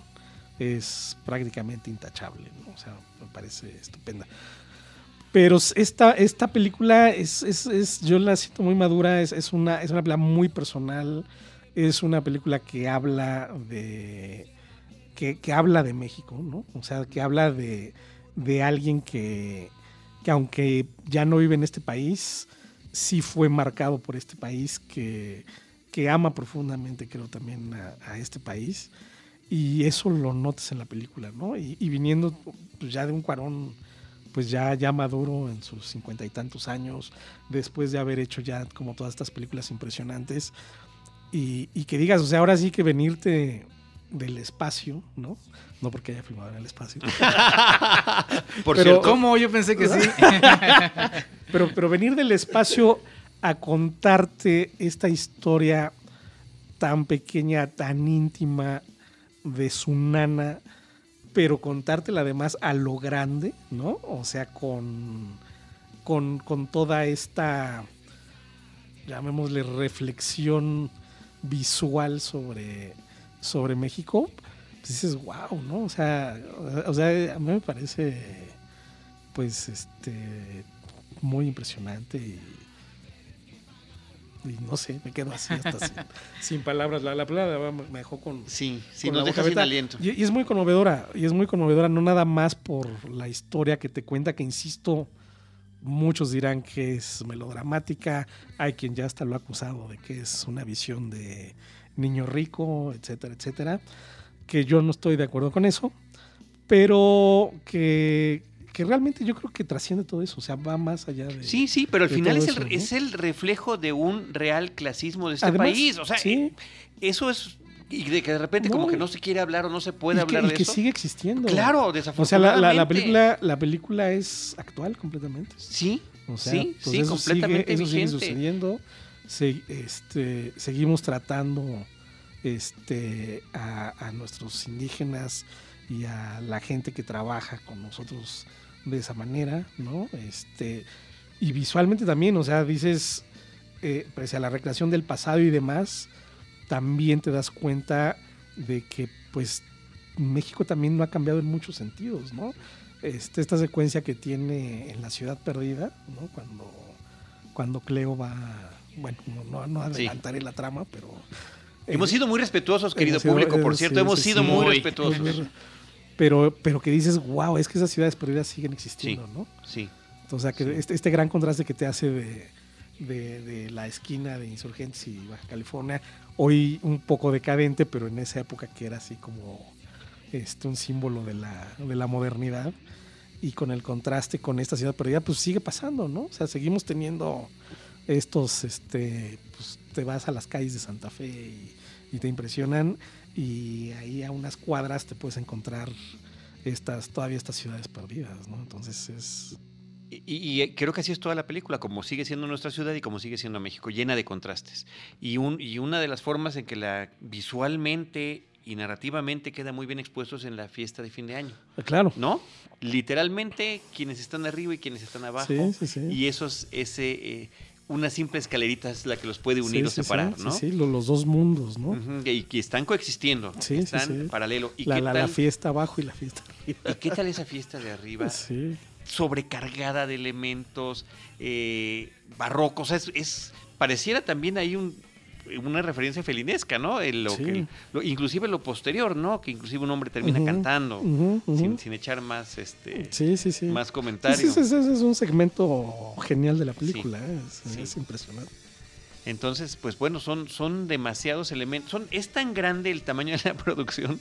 S4: es prácticamente intachable, ¿no? O sea, me parece estupenda. Pero esta, esta película es, es, es- yo la siento muy madura, es, es una, es una película muy personal es una película que habla de. que, que habla de México, ¿no? O sea, que habla de, de alguien que, que aunque ya no vive en este país, sí fue marcado por este país, que, que ama profundamente, creo, también a, a este país. Y eso lo notas en la película, ¿no? Y, y viniendo pues, ya de un cuarón, pues ya, ya maduro en sus cincuenta y tantos años, después de haber hecho ya como todas estas películas impresionantes, y, y que digas, o sea, ahora sí que venirte del espacio, ¿no? No porque haya filmado en el espacio.
S1: Por
S4: Pero-
S1: cierto,
S3: ¿Cómo? Yo pensé que sí.
S4: pero, pero venir del espacio a contarte esta historia tan pequeña, tan íntima de su nana, pero contártela además a lo grande, ¿no? O sea, con, con, con toda esta, llamémosle, reflexión visual sobre, sobre México, pues dices, wow, ¿no? O sea, o sea, a mí me parece, pues, este, muy impresionante y, y no sé, me quedo así hasta sin, sin palabras. La, la me dejó con,
S1: sí, sí,
S4: con
S1: nos deja sin aliento.
S4: Y, y es muy conmovedora, y es muy conmovedora, no nada más por la historia que te cuenta, que insisto, muchos dirán que es melodramática, hay quien ya hasta lo ha acusado de que es una visión de niño rico, etcétera, etcétera, que yo no estoy de acuerdo con eso, pero que, que realmente yo creo que trasciende todo eso, o sea, va más allá de...
S1: Sí, sí, pero al final es el,
S4: eso, ¿no?
S1: es el reflejo de un real clasismo de este
S4: Además,
S1: país. O sea,
S4: sí.
S1: eh, eso es. Y de que de repente, como que no se quiere hablar o no se puede
S4: y que,
S1: hablar
S4: y
S1: de
S4: que
S1: eso.
S4: sigue existiendo.
S1: Claro,
S4: O sea, la,
S1: desafortunadamente.
S4: la, la película, la película es actual completamente.
S1: Sí,
S4: O sea,
S1: sí,
S4: pues
S1: sí,
S4: eso
S1: completamente
S4: sigue, eso sigue sucediendo. Se- este, seguimos tratando este, a, a nuestros indígenas y a la gente que trabaja con nosotros de esa manera, ¿no? Este, y visualmente también, o sea, dices, eh, pese a la recreación del pasado y demás, también te das cuenta de que, pues, México también no ha cambiado en muchos sentidos, ¿no? Este, esta secuencia que tiene en la ciudad perdida, ¿no? Cuando, cuando Cleo va, bueno, no, no, adelantaré la trama, pero...
S1: Hemos
S4: eh,
S1: sido muy respetuosos, querido
S4: sido-
S1: público, por
S4: eh,
S1: cierto.
S4: sí,
S1: hemos
S4: sí,
S1: sido Muy, respetuosos.
S4: Pero, pero que dices, wow, es que esas ciudades perdidas siguen existiendo, ¿no?
S1: Sí.
S4: O sea, que
S1: Sí.
S4: este, este gran contraste que te hace de, de- de la esquina de Insurgentes y Baja California, hoy un poco decadente, pero en esa época que era así como este, un símbolo de la, de la modernidad, y con el contraste con esta ciudad perdida, pues sigue pasando, ¿no? O sea, seguimos teniendo estos, este, pues te vas a las calles de Santa Fe y, y te impresionan, y ahí a unas cuadras te puedes encontrar estas, todavía estas ciudades perdidas, ¿no? Entonces es...
S1: Y, y- y creo que así es toda la película, como sigue siendo nuestra ciudad y como sigue siendo México, llena de contrastes. Y, un, y una de las formas en que la visualmente y narrativamente queda muy bien expuesto es en la fiesta de fin de año,
S4: Claro.
S1: ¿no? Literalmente, quienes están arriba y quienes están abajo.
S4: Sí, sí, sí.
S1: Y eso es ese, eh, una simple escalerita es la que los puede unir
S4: Sí,
S1: o
S4: sí,
S1: separar,
S4: sí,
S1: ¿no?
S4: Sí, lo- los dos mundos, ¿no?
S1: Y que están coexistiendo,
S4: Sí,
S1: están paralelo. ¿Y,
S4: la,
S1: qué
S4: la-
S1: tal,
S4: la fiesta abajo y la fiesta arriba.
S1: ¿Y qué tal esa fiesta de arriba?
S4: Sí.
S1: sobrecargada de elementos eh, barrocos. O sea, es, es- pareciera también ahí un, una referencia felinesca, ¿no? En lo
S4: Sí.
S1: que, lo- inclusive lo posterior, ¿no? Que inclusive un hombre termina cantando sin, sin echar más, este,
S4: Sí, sí, sí.
S1: más
S4: Ese,
S1: comentarios.
S4: ese- ese es un segmento genial de la película, ¿eh? es, es impresionante.
S1: Entonces, pues bueno, son, son demasiados elementos. Son, es tan grande el tamaño de la producción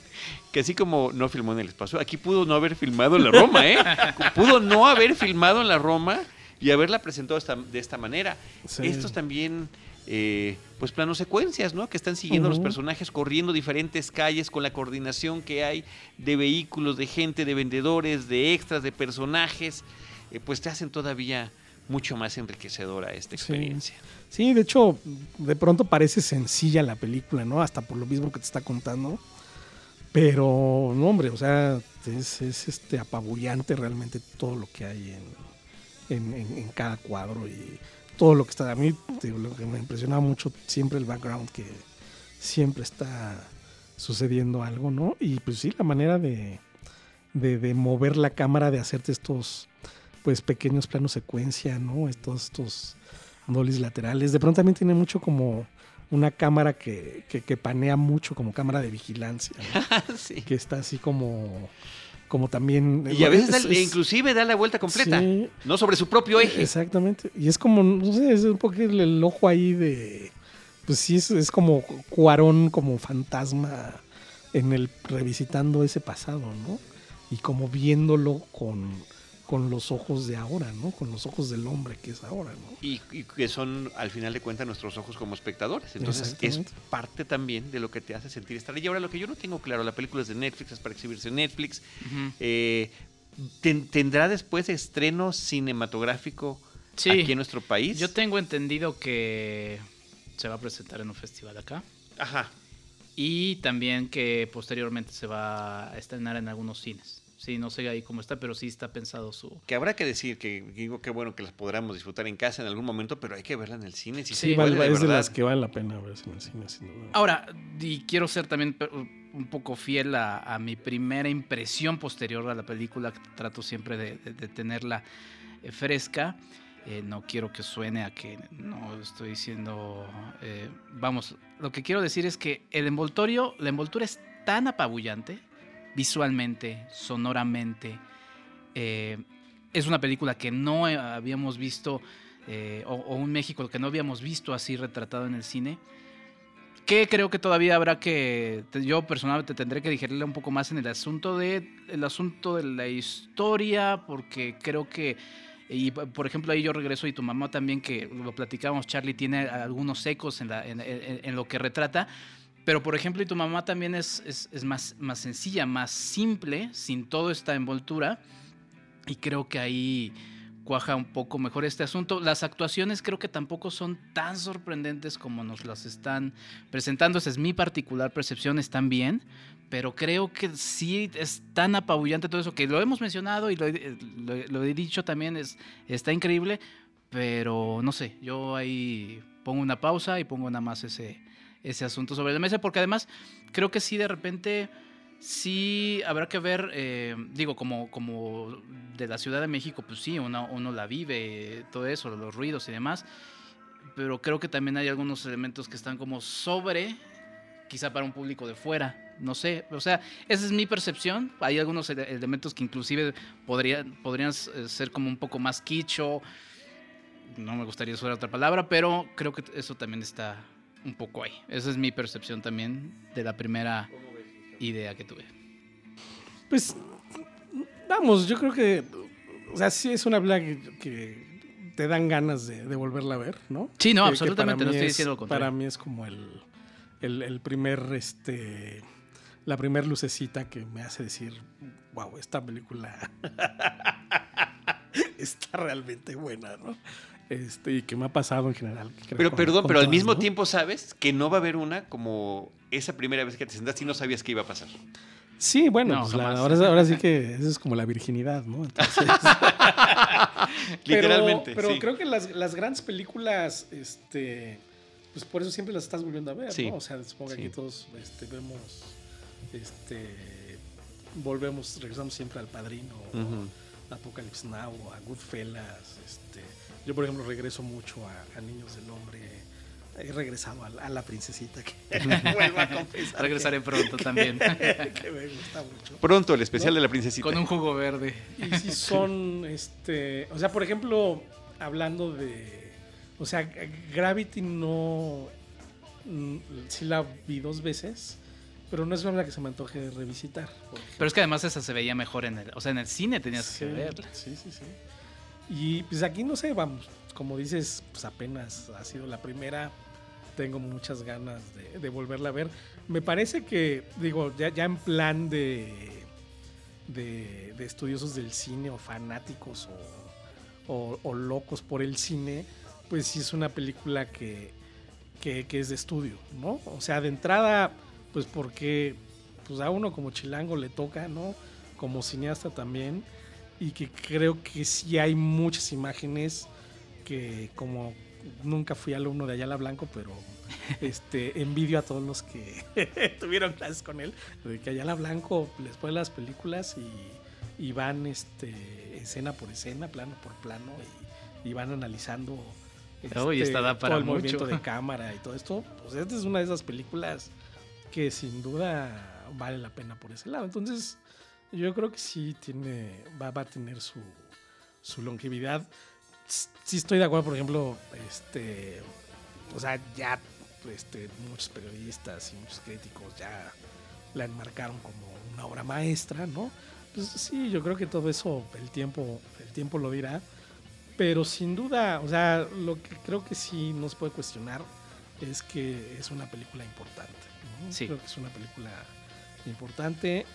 S1: que así como no filmó en el espacio, aquí pudo no haber filmado en la Roma, ¿eh? pudo no haber filmado en la Roma y haberla presentado esta- de esta manera.
S4: Sí.
S1: Estos también, eh, pues planos secuencias, ¿no? Que están siguiendo a los personajes corriendo diferentes calles con la coordinación que hay de vehículos, de gente, de vendedores, de extras, de personajes, eh, pues te hacen todavía mucho más enriquecedora esta
S4: Sí.
S1: experiencia.
S4: Sí, de hecho, de pronto parece sencilla la película, ¿no? Hasta por lo mismo que te está contando. Pero, no, hombre, o sea, es, es, este apabullante realmente todo lo que hay en, en- en- en cada cuadro y todo lo que está. A mí digo, lo que me impresionaba mucho siempre el background, que siempre está sucediendo algo, ¿no? Y pues sí, la manera de, de, de mover la cámara, de hacerte estos pues pequeños planos secuencia, ¿no? Estos, estos dolis laterales. De pronto también tiene mucho como una cámara que, que, panea mucho como cámara de vigilancia, que está así como como también...
S1: Y a veces inclusive da la vuelta completa, no sobre su propio eje.
S4: Exactamente. Y es como, no sé, es un poco el, ojo ahí de... Pues sí, es, es como Cuarón como fantasma en el revisitando ese pasado, ¿no? Y como viéndolo con con los ojos de ahora, ¿no? Con los ojos del hombre que es ahora, ¿no?
S1: Y, que son, al final de cuentas, nuestros ojos como espectadores. Entonces, es parte también de lo que te hace sentir estar Y ahora, lo que yo no tengo claro, la película es de Netflix, es para exhibirse en Netflix. Eh, ¿Tendrá después estreno cinematográfico aquí en nuestro país?
S3: Yo tengo entendido que se va a presentar en un festival acá.
S1: Ajá.
S3: Y también que posteriormente se va a estrenar en algunos cines. Sí, no sé ahí cómo está, pero sí está pensado su...
S1: Que habrá que decir que digo que bueno que las podamos disfrutar en casa en algún momento, pero hay que verla en el cine.
S4: Si sí, vale, es de las que vale la pena verse en el cine. Sin duda.
S3: Ahora, y quiero ser también un poco fiel a, mi primera impresión posterior a la película, trato siempre de, tenerla eh, fresca. Eh, no quiero que suene a que no estoy diciendo... Eh, vamos, lo que quiero decir es que el envoltorio, la envoltura es tan apabullante visualmente, sonoramente. Eh, es una película que no habíamos visto, eh, o, un México que no habíamos visto así retratado en el cine. Que creo que todavía habrá que, yo personalmente tendré que digerirle un poco más en el asunto de, el asunto de la historia, porque creo que, y por ejemplo ahí yo regreso y tu mamá también, que lo platicábamos, Charlie tiene algunos ecos en, en lo que retrata, pero, por ejemplo, y tu mamá también es, es, más, más sencilla, más simple, sin toda esta envoltura. Y creo que ahí cuaja un poco mejor este asunto. Las actuaciones creo que tampoco son tan sorprendentes como nos las están presentando. Esa es mi particular percepción, están bien. Pero creo que sí es tan apabullante todo eso, que lo hemos mencionado y lo, lo he dicho también, es, está increíble. Pero no sé, yo ahí pongo una pausa y pongo nada más ese, ese asunto sobre la mesa, porque además creo que sí, de repente, sí habrá que ver, eh, digo, como, como de la Ciudad de México, pues sí, uno, uno la vive, todo eso, los ruidos y demás, pero creo que también hay algunos elementos que están como sobre, quizá para un público de fuera, no sé, o sea, esa es mi percepción, hay algunos elementos que inclusive podrían, podrían eh, ser como un poco más quicho, no me gustaría usar otra palabra, pero creo que eso también está un poco ahí. Esa es mi percepción también de la primera idea que tuve.
S4: Pues, vamos, yo creo que, o sea, sí es una película que, te dan ganas de, volverla a ver, ¿no?
S3: Sí, no, absolutamente, no estoy diciendo lo
S4: contrario. Para mí es como el, el, primer, este, la primer lucecita que me hace decir, wow, esta película está realmente buena, ¿no? Este, y que me ha pasado en general.
S1: Pero perdón, pero al mismo tiempo sabes que no va a haber una como esa primera vez que te sentaste y no sabías qué iba a pasar.
S4: Sí, bueno, pues ahora, sí que eso es como la virginidad, ¿no?
S1: Literalmente.
S4: Pero, creo que las, grandes películas, este, pues por eso siempre las estás volviendo a ver, ¿no? O sea, supongo que aquí todos este, vemos, este, volvemos, regresamos siempre al Padrino, a Apocalypse Now, a Goodfellas, este, yo, por ejemplo, regreso mucho a, Niños del Hombre. He regresado a, la princesita que vuelvo a confesar.
S3: Regresaré pronto también.
S4: que me gusta mucho.
S1: Pronto, el especial de la princesita.
S3: Con un jugo verde.
S4: Y si son, este, o sea, por ejemplo, hablando de, o sea, Gravity no, mm, sí la vi dos veces, pero no es una que se me antoje revisitar.
S3: Pero es que además esa se veía mejor en el, o sea, en el cine tenías que verla.
S4: Sí, sí, sí. Y pues aquí no sé, vamos, como dices, pues apenas ha sido la primera. Tengo muchas ganas de, volverla a ver. Me parece que, digo, ya, ya en plan de, de, estudiosos del cine o fanáticos o, locos por el cine, pues sí es una película que, que, que, es de estudio, ¿no? O sea, de entrada, pues porque pues a uno como chilango le toca, ¿no? Como cineasta también y que creo que sí hay muchas imágenes que como nunca fui alumno de Ayala Blanco, pero este envidio a todos los que tuvieron clases con él, de que Ayala Blanco les pone las películas y, van este, escena por escena, plano por plano, y, van analizando
S3: Uy, esta da para
S4: todo el
S3: mucho.
S4: movimiento de cámara y todo esto, pues esta es una de esas películas que sin duda vale la pena por ese lado. Entonces, yo creo que sí tiene, va, va a tener su, su longevidad. Sí estoy de acuerdo, por ejemplo, este, o sea, ya este, muchos periodistas y muchos críticos ya la enmarcaron como una obra maestra, ¿no? Pues sí, yo creo que todo eso el tiempo, el tiempo lo dirá. Pero sin duda, o sea, lo que creo que sí nos puede cuestionar es que es una película importante. ¿no?
S3: Sí.
S4: Creo que es una película importante.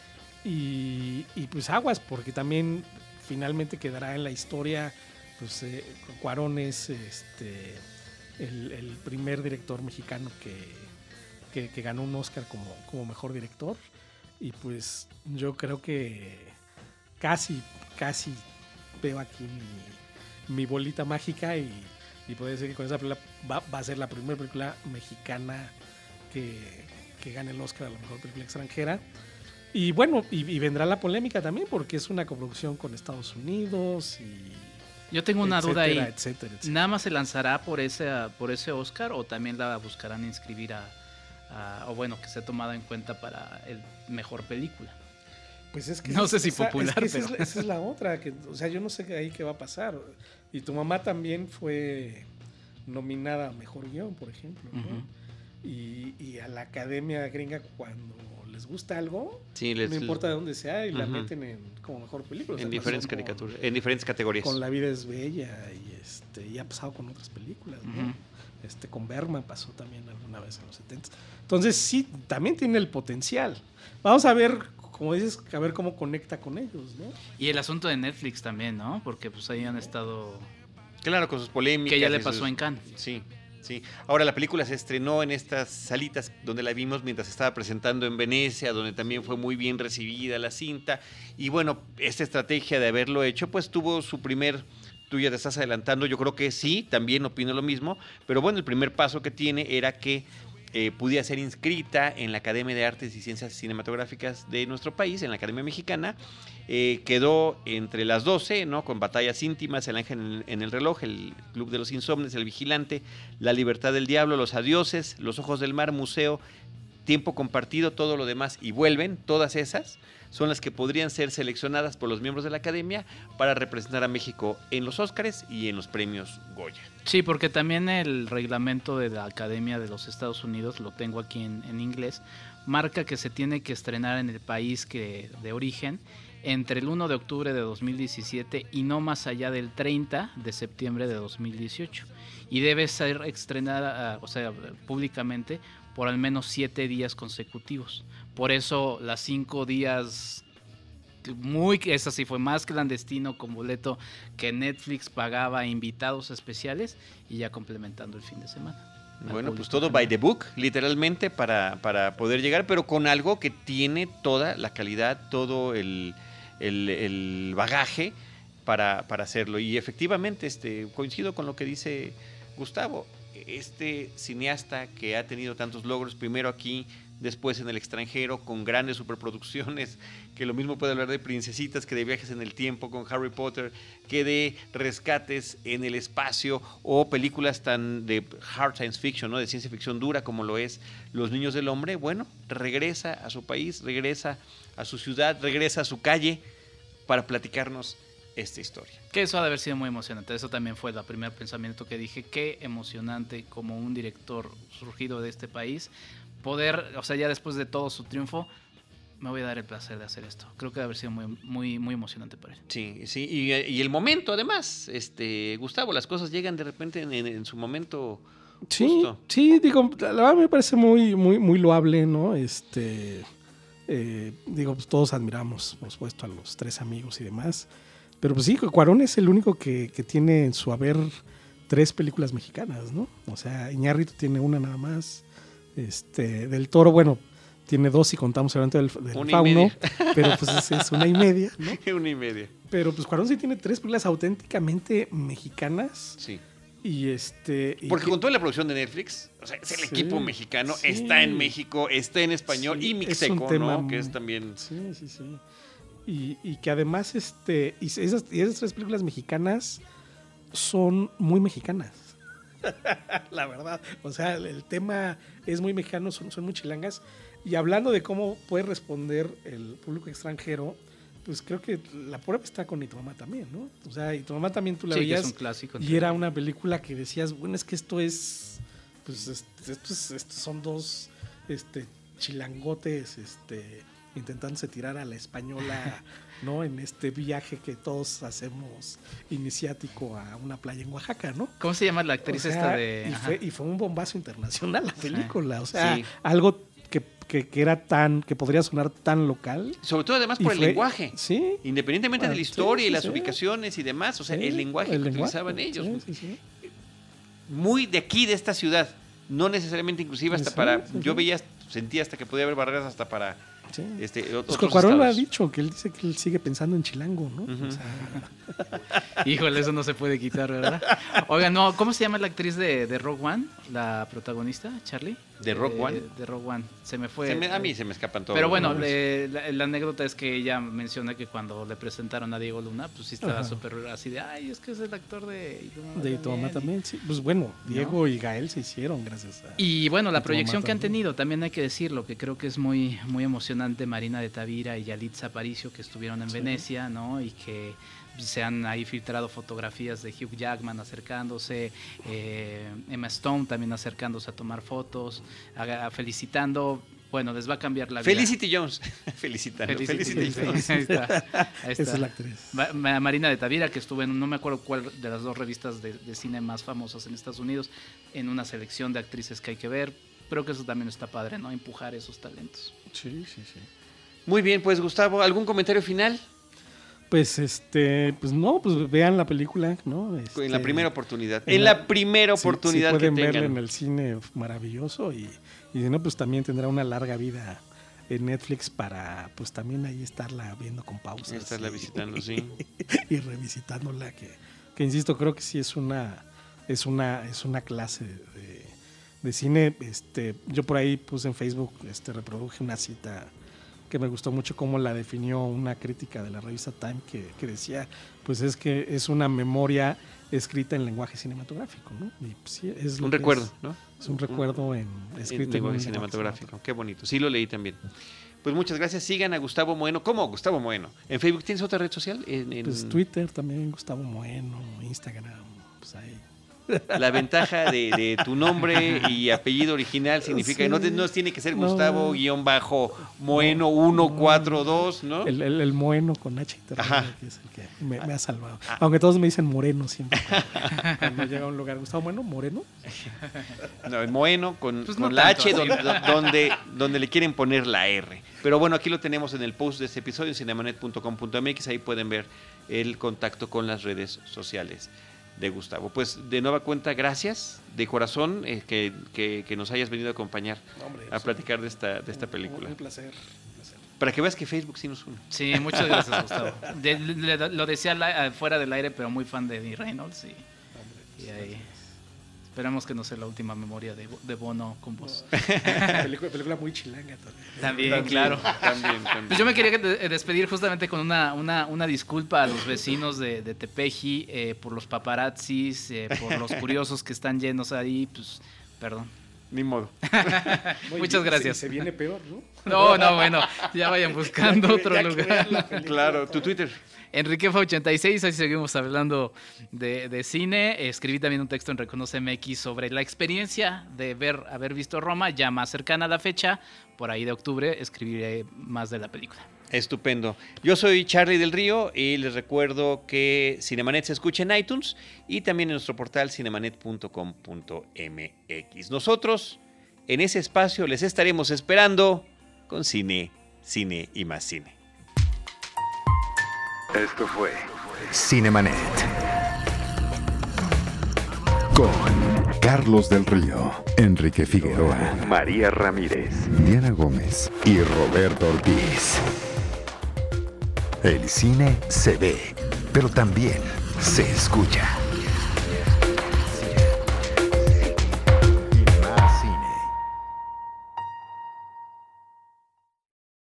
S4: Y, pues aguas, porque también finalmente quedará en la historia. Pues eh, Cuarón es este, el, primer director mexicano que, que, que ganó un Oscar como, como mejor director. Y pues yo creo que casi, casi veo aquí mi, mi bolita mágica y, y puede ser que con esa película va, va a ser la primera película mexicana que, que gane el Oscar a la mejor película extranjera. Y bueno, y, y vendrá la polémica también porque es una coproducción con Estados Unidos y...
S3: Yo tengo una duda ahí.
S4: etcétera, etcétera.
S3: ¿Nada más se lanzará por ese, por ese Oscar o también la buscarán inscribir a, a- o bueno, que sea tomada en cuenta para el mejor película?
S4: Pues es que
S3: No sé si
S4: esa-
S3: popular,
S4: es que esa, es,
S3: pero-
S4: esa es la otra. Que, o sea, yo no sé ahí qué va a pasar. Y tu mamá también fue nominada a mejor guion, por ejemplo. y, y a la academia gringa, cuando les gusta algo,
S1: Sí, les-
S4: no importa de dónde sea, y la
S1: Ujú.
S4: meten en, como mejor película. O sea,
S1: en diferentes caricaturas, en diferentes categorías.
S4: Con La vida es bella y este y ha pasado con otras películas. Este con Berman pasó también alguna vez en los 70. Entonces sí, también tiene el potencial. Vamos a ver, como dices, a ver cómo conecta con ellos, ¿no?
S3: Y el asunto de Netflix también, ¿no? Porque pues ahí han estado...
S1: Claro, con sus polémicas.
S3: Que ya le
S1: sus-
S3: pasó en Cannes.
S1: Sí, sí. Ahora la película se estrenó en estas salitas donde la vimos mientras estaba presentando en Venecia, donde también fue muy bien recibida la cinta. Y bueno, esta estrategia de haberlo hecho, pues tuvo su primer. Tú ya te estás adelantando, yo creo que sí, también opino lo mismo, pero bueno, el primer paso que tiene era que eh, pudiera ser inscrita en la Academia de Artes y Ciencias Cinematográficas de nuestro país, en la Academia Mexicana. Eh, quedó entre las 12, ¿no? Con batallas íntimas, El Ángel en el, reloj, El Club de los Insomnes, El Vigilante, La Libertad del Diablo, Los Adioses, Los Ojos del Mar, Museo, Tiempo Compartido, todo lo demás, y vuelven, todas esas son las que podrían ser seleccionadas por los miembros de la Academia para representar a México en los Óscares y en los premios Goya.
S3: Sí, porque también el reglamento de la Academia de los Estados Unidos, lo tengo aquí en, inglés, marca que se tiene que estrenar en el país que, de origen entre el 1 de octubre de 2017 y no más allá del 30 de septiembre de 2018. Y debe ser estrenada, o sea, públicamente por al menos siete días consecutivos. Por eso las cinco días muy esa sí fue más clandestino con boleto que Netflix pagaba a invitados especiales y ya complementando el fin de semana.
S1: Bueno, pues todo by the book, literalmente, para, para poder llegar, pero con algo que tiene toda la calidad, todo el, el- el bagaje para, para hacerlo. Y efectivamente, este, coincido con lo que dice Gustavo. Este cineasta que ha tenido tantos logros, primero aquí, después en el extranjero, con grandes superproducciones, que lo mismo puede hablar de Princesitas, que de viajes en el tiempo con Harry Potter, que de rescates en el espacio o películas tan de hard science fiction, ¿no? de ciencia ficción dura como lo es Los Niños del Hombre, bueno, regresa a su país, regresa a su ciudad, regresa a su calle para platicarnos esta historia.
S3: Que eso ha de haber sido muy emocionante. Eso también fue el primer pensamiento que dije. Qué emocionante como un director surgido de este país poder, o sea, ya después de todo su triunfo, me voy a dar el placer de hacer esto. Creo que debe haber sido muy, muy, muy emocionante para él.
S1: Sí, sí, y, y el momento además, este, Gustavo, las cosas llegan de repente en, en- en su momento
S4: Sí,
S1: justo.
S4: sí, digo, la verdad me parece muy, muy, muy loable, ¿no? Este, eh, digo, pues todos admiramos, por supuesto, a los tres amigos y demás. Pero pues sí, Cuarón es el único que, que tiene en su haber tres películas mexicanas, ¿no? O sea, Iñárritu tiene una nada más. Este, del Toro, bueno, tiene dos si contamos el evento del, del Fauno, pero pues es, es una y media, ¿no?
S1: Una y media.
S4: Pero pues Cuarón sí tiene tres películas auténticamente mexicanas
S1: Sí.
S4: y este... y
S1: Porque
S4: que-
S1: con toda la producción de Netflix, o sea, es el
S4: Sí,
S1: equipo mexicano,
S4: sí.
S1: está en México, está en español
S4: Sí,
S1: y
S4: es
S1: Mixeco,
S4: tema
S1: ¿no? Que es también.
S4: Sí, sí, sí. Y, y que además, este, y esas, y esas tres películas mexicanas son muy mexicanas. la verdad. O sea, el tema es muy mexicano, son, son muy chilangas. Y hablando de cómo puede responder el público extranjero, pues creo que la prueba está con Y tu mamá también, ¿no? O sea, y tu mamá también tú la
S3: Sí, que
S4: veías.
S3: es un clásico.
S4: Y era una película que decías, bueno, es que esto es. Pues es- esto es- estos son dos este, chilangotes este, intentándose tirar a la española, ¿no? En este viaje que todos hacemos iniciático a una playa en Oaxaca, ¿no?
S3: ¿Cómo se llama la actriz
S4: O sea,
S3: esta de.?
S4: Y fue, y fue un bombazo internacional la película. O sea,
S1: Sí.
S4: algo que, que- que era tan. que podría sonar tan local.
S1: Sobre todo además
S4: y
S1: por el
S4: fue-
S1: lenguaje.
S4: Sí.
S1: Independientemente de la
S4: Ah, sí,
S1: historia y las
S4: sí.
S1: ubicaciones y demás, o sea, el lenguaje
S4: el
S1: que
S4: lenguaje,
S1: utilizaban ellos, muy de aquí, de esta ciudad. No necesariamente inclusive hasta para... Yo veía, sentía hasta que podía haber barreras hasta para...
S4: Sí.
S1: Este,
S4: Pues lo ha
S1: estados.
S4: dicho, que él dice que él sigue pensando en Chilango, ¿no?
S1: Ujú.
S4: O sea,
S3: Híjole, eso no se puede quitar, ¿verdad? Oiga, no, ¿cómo se llama la actriz de, de Rogue One? La protagonista, Charlie.
S1: ¿De Rogue
S3: Eh,
S1: One?
S3: De Rogue One. Se me fue.
S1: Se me- a mí se me escapan todos.
S3: Pero bueno, le- la, la anécdota es que ella menciona que cuando le presentaron a Diego Luna, pues sí estaba súper así de, ay, es que es el actor de...
S4: De tu mamá
S3: y-
S4: también, sí. Pues bueno, Diego y Gael se hicieron gracias a.
S3: Y bueno, la proyección que han tenido, también hay que decirlo, que creo que es muy, muy emocionante Marina de Tavira y Yalitza Aparicio que estuvieron en
S4: Sí.
S3: Venecia, ¿no? Y que se han ahí filtrado fotografías de Hugh Jackman acercándose, eh, Emma Stone también acercándose a tomar fotos, a- a- felicitando. Bueno, les va a cambiar la vida.
S1: Felicity Jones. Felicitando.
S3: Felicity,
S1: Felicity.
S3: sí, ahí está, ahí
S4: Esa es la actriz.
S3: Ma- Ma- Marina de Tavira, que estuvo en, no me acuerdo cuál de las dos revistas de, de cine más famosas en Estados Unidos, en una selección de actrices que hay que ver. Creo que eso también está padre, ¿no? Empujar esos talentos.
S4: Sí, sí, sí.
S1: Muy bien, pues Gustavo, ¿algún comentario final?
S4: Pues este, pues no, pues vean la película, ¿no?
S1: en la
S4: Este,
S1: primera oportunidad.
S4: en la-
S1: la primera oportunidad
S4: sí pueden
S1: que
S4: verla
S1: tengan.
S4: en el cine maravilloso y, y si no, pues también tendrá una larga vida en Netflix para pues también ahí estarla viendo con pausas.
S1: Estarla
S4: y-
S1: visitando, sí.
S4: y revisitándola que, que insisto creo que sí es una es una es una clase de, de cine este yo por ahí puse en Facebook este reproduje una cita que me gustó mucho cómo la definió una crítica de la revista Time que, que decía pues es que es una memoria escrita en lenguaje cinematográfico no y pues, sí, es
S1: Un recuerdo,
S4: es,
S1: ¿no?
S4: es un recuerdo en escrito en,
S1: lenguaje
S4: lenguaje
S1: cinematográfico. Qué bonito. Sí, lo leí también. Pues muchas gracias. Sigan a Gustavo Moeno. ¿Cómo? Gustavo Moeno. ¿En Facebook tienes otra red social? En, en-
S4: pues Twitter también Gustavo Moeno Instagram pues ahí
S1: La ventaja de, de tu nombre y apellido original significa que no, te- no tiene que ser
S4: No.
S1: Gustavo guion bajo Moeno 142, ¿no?
S4: El, el, el moeno con H intermedia, que es el que me, me ha salvado.
S1: Ah.
S4: Aunque todos me dicen moreno siempre. Cuando llega a un lugar, Gustavo Bueno, moreno.
S1: No, el Moeno con,
S3: Pues
S1: con
S3: no
S1: la
S3: tanto
S1: H donde, donde le quieren poner la R. Pero bueno, aquí lo tenemos en el post de este episodio en cinemanet.com.mx. Ahí pueden ver el contacto con las redes sociales de Gustavo. Pues de nueva cuenta, gracias de corazón eh, que, que- que nos hayas venido a acompañar a platicar de esta, de esta película.
S4: Un placer. un placer.
S1: Para que veas que Facebook sí nos une.
S3: Sí, muchas gracias, Gustavo. De- le- lo decía la- fuera del aire, pero muy fan de Eddie Reynolds. Y, y ahí. Esperamos que no sea la última memoria de, de Bono con vos.
S4: película, película muy chilanga también.
S3: También, claro.
S1: También, también.
S3: Pues yo me quería de- despedir justamente con una, una, una disculpa a los vecinos de, de Tepeji eh, por los paparazzis, eh, por los curiosos que están llenos ahí, pues perdón.
S1: Ni modo.
S3: Muchas gracias.
S4: Se, se viene peor, ¿no?
S3: No, no, bueno, ya vayan buscando
S4: Ya que-
S3: otro
S4: ya
S3: lugar.
S1: Claro, tu. Twitter.
S3: Enriquefa86, ahí seguimos hablando de, de cine. Escribí también un texto en Reconoce MX sobre la experiencia de ver, haber visto Roma, ya más cercana a la fecha, por ahí de octubre, escribiré más de la película.
S1: Estupendo. Yo soy Charlie del Río y les recuerdo que Cinemanet se escucha en iTunes y también en nuestro portal cinemanet.com.mx. Nosotros en ese espacio les estaremos esperando con cine, cine y más cine.
S2: Esto fue Cinemanet. Con Carlos del Río, Enrique Figueroa, María Ramírez, Diana Gómez y Roberto Ortiz. El cine se ve, pero también se escucha.